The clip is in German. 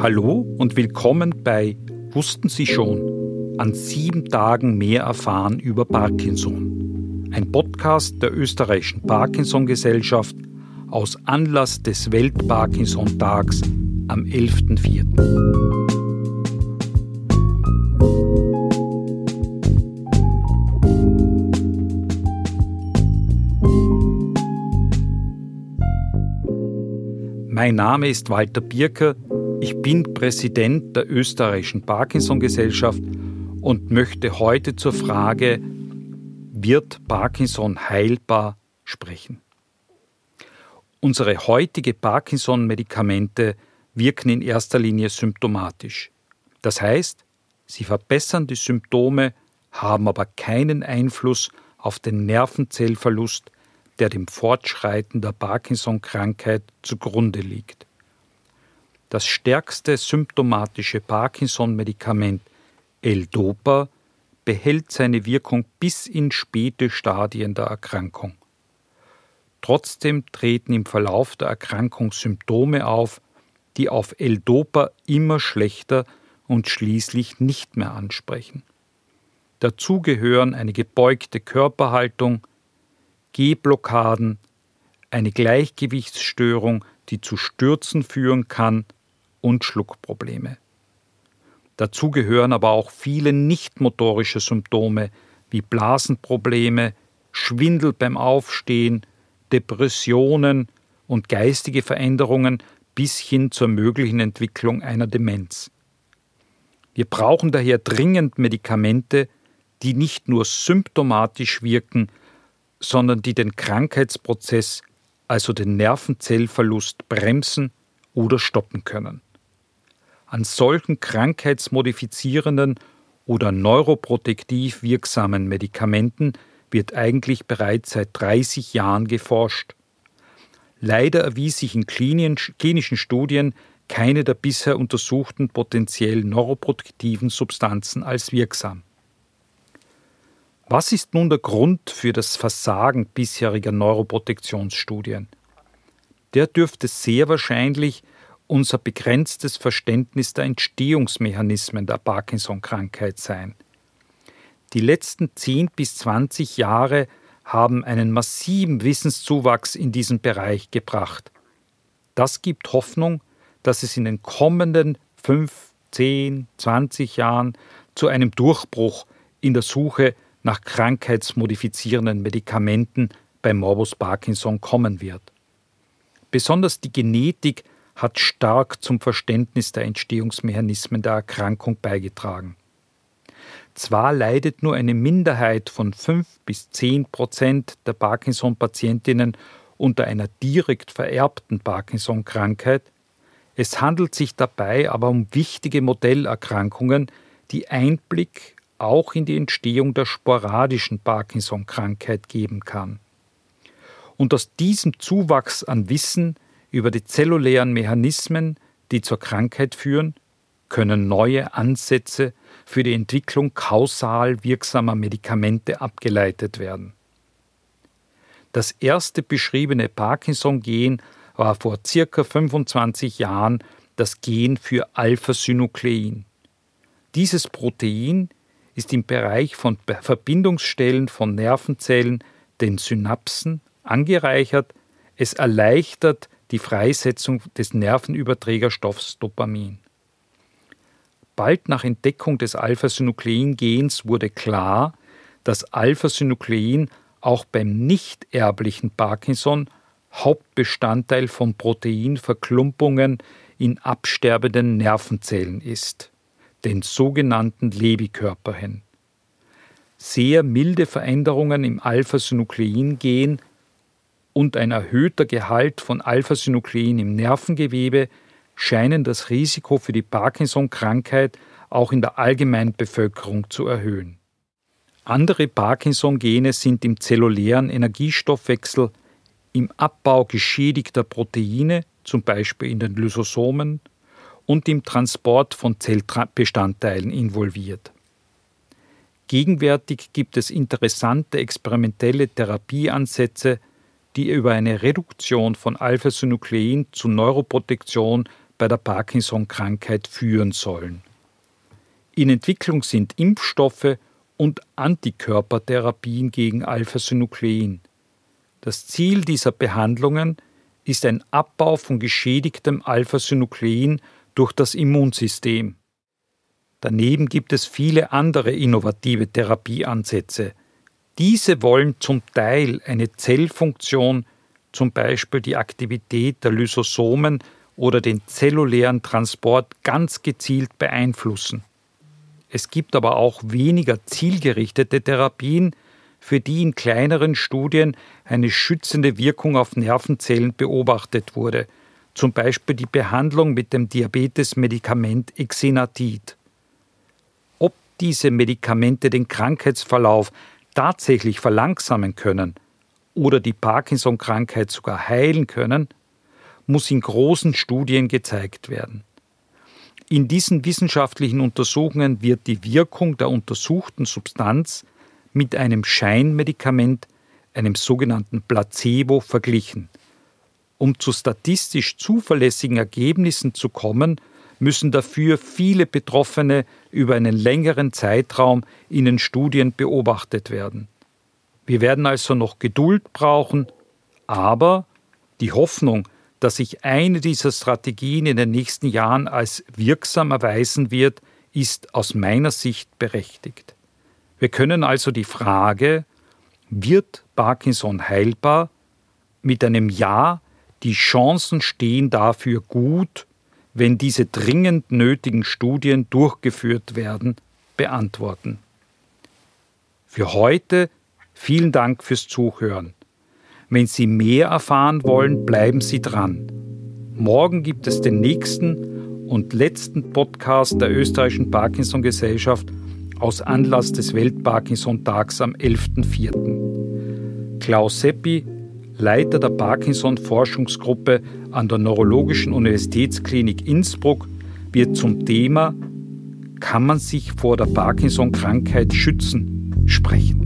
Hallo und willkommen bei Wussten Sie schon? An sieben Tagen mehr erfahren über Parkinson. Ein Podcast der österreichischen Parkinson-Gesellschaft aus Anlass des Welt-Parkinson-Tags am 11.04. Mein Name ist Walter Birker. Ich bin Präsident der österreichischen Parkinson-Gesellschaft und möchte heute zur Frage, wird Parkinson heilbar sprechen? Unsere heutige Parkinson-Medikamente wirken in erster Linie symptomatisch. Das heißt, sie verbessern die Symptome, haben aber keinen Einfluss auf den Nervenzellverlust, der dem Fortschreiten der Parkinson-Krankheit zugrunde liegt. Das stärkste symptomatische Parkinson-Medikament L-Dopa behält seine Wirkung bis in späte Stadien der Erkrankung. Trotzdem treten im Verlauf der Erkrankung Symptome auf, die auf L-Dopa immer schlechter und schließlich nicht mehr ansprechen. Dazu gehören eine gebeugte Körperhaltung, Gehblockaden, eine Gleichgewichtsstörung, die zu Stürzen führen kann, und Schluckprobleme. Dazu gehören aber auch viele nichtmotorische Symptome wie Blasenprobleme, Schwindel beim Aufstehen, Depressionen und geistige Veränderungen bis hin zur möglichen Entwicklung einer Demenz. Wir brauchen daher dringend Medikamente, die nicht nur symptomatisch wirken, sondern die den Krankheitsprozess, also den Nervenzellverlust, bremsen oder stoppen können. An solchen krankheitsmodifizierenden oder neuroprotektiv wirksamen Medikamenten wird eigentlich bereits seit 30 Jahren geforscht. Leider erwies sich in klinischen Studien keine der bisher untersuchten potenziell neuroprotektiven Substanzen als wirksam. Was ist nun der Grund für das Versagen bisheriger Neuroprotektionsstudien? Der dürfte sehr wahrscheinlich unser begrenztes Verständnis der Entstehungsmechanismen der Parkinson-Krankheit sein. Die letzten 10 bis 20 Jahre haben einen massiven Wissenszuwachs in diesem Bereich gebracht. Das gibt Hoffnung, dass es in den kommenden 5, 10, 20 Jahren zu einem Durchbruch in der Suche nach krankheitsmodifizierenden Medikamenten bei Morbus Parkinson kommen wird. Besonders die Genetik hat stark zum Verständnis der Entstehungsmechanismen der Erkrankung beigetragen. Zwar leidet nur eine Minderheit von 5 bis 10 Prozent der Parkinson-Patientinnen unter einer direkt vererbten Parkinson-Krankheit, es handelt sich dabei aber um wichtige Modellerkrankungen, die Einblick auch in die Entstehung der sporadischen Parkinson-Krankheit geben kann. Und aus diesem Zuwachs an Wissen über die zellulären Mechanismen, die zur Krankheit führen, können neue Ansätze für die Entwicklung kausal wirksamer Medikamente abgeleitet werden. Das erste beschriebene Parkinson-Gen war vor circa 25 Jahren das Gen für Alpha-Synuklein. Dieses Protein ist im Bereich von Verbindungsstellen von Nervenzellen, den Synapsen, angereichert. Es erleichtert die Freisetzung des Nervenüberträgerstoffs Dopamin. Bald nach Entdeckung des Alpha-Synuklein-Gens wurde klar, dass Alpha-Synuklein auch beim nicht erblichen Parkinson Hauptbestandteil von Proteinverklumpungen in absterbenden Nervenzellen ist den sogenannten Lebikörperchen. Sehr milde Veränderungen im Alpha-Synuklein-Gen und ein erhöhter Gehalt von Alpha-Synuklein im Nervengewebe scheinen das Risiko für die Parkinson-Krankheit auch in der allgemeinen Bevölkerung zu erhöhen. Andere Parkinson-Gene sind im zellulären Energiestoffwechsel, im Abbau geschädigter Proteine, zum Beispiel in den Lysosomen, und im Transport von Zellbestandteilen involviert. Gegenwärtig gibt es interessante experimentelle Therapieansätze, die über eine Reduktion von Alpha-Synuklein zu Neuroprotektion bei der Parkinson-Krankheit führen sollen. In Entwicklung sind Impfstoffe und Antikörpertherapien gegen Alpha-Synuklein. Das Ziel dieser Behandlungen ist ein Abbau von geschädigtem Alpha-Synuklein durch das Immunsystem. Daneben gibt es viele andere innovative Therapieansätze. Diese wollen zum Teil eine Zellfunktion, zum Beispiel die Aktivität der Lysosomen oder den zellulären Transport ganz gezielt beeinflussen. Es gibt aber auch weniger zielgerichtete Therapien, für die in kleineren Studien eine schützende Wirkung auf Nervenzellen beobachtet wurde, zum Beispiel die Behandlung mit dem Diabetesmedikament Exenatid. Ob diese Medikamente den Krankheitsverlauf tatsächlich verlangsamen können oder die Parkinson-Krankheit sogar heilen können, muss in großen Studien gezeigt werden. In diesen wissenschaftlichen Untersuchungen wird die Wirkung der untersuchten Substanz mit einem Scheinmedikament, einem sogenannten Placebo, verglichen. Um zu statistisch zuverlässigen Ergebnissen zu kommen, müssen dafür viele Betroffene über einen längeren Zeitraum in den Studien beobachtet werden. Wir werden also noch Geduld brauchen, aber die Hoffnung, dass sich eine dieser Strategien in den nächsten Jahren als wirksam erweisen wird, ist aus meiner Sicht berechtigt. Wir können also die Frage, wird Parkinson heilbar, mit einem Ja, die Chancen stehen dafür gut, wenn diese dringend nötigen Studien durchgeführt werden, beantworten. Für heute vielen Dank fürs Zuhören. Wenn Sie mehr erfahren wollen, bleiben Sie dran. Morgen gibt es den nächsten und letzten Podcast der österreichischen Parkinson Gesellschaft aus Anlass des Welt-Parkinson-Tags am 11.04. Klaus Seppi, Leiter der Parkinson-Forschungsgruppe an der Neurologischen Universitätsklinik Innsbruck, wird zum Thema Kann man sich vor der Parkinson-Krankheit schützen? sprechen.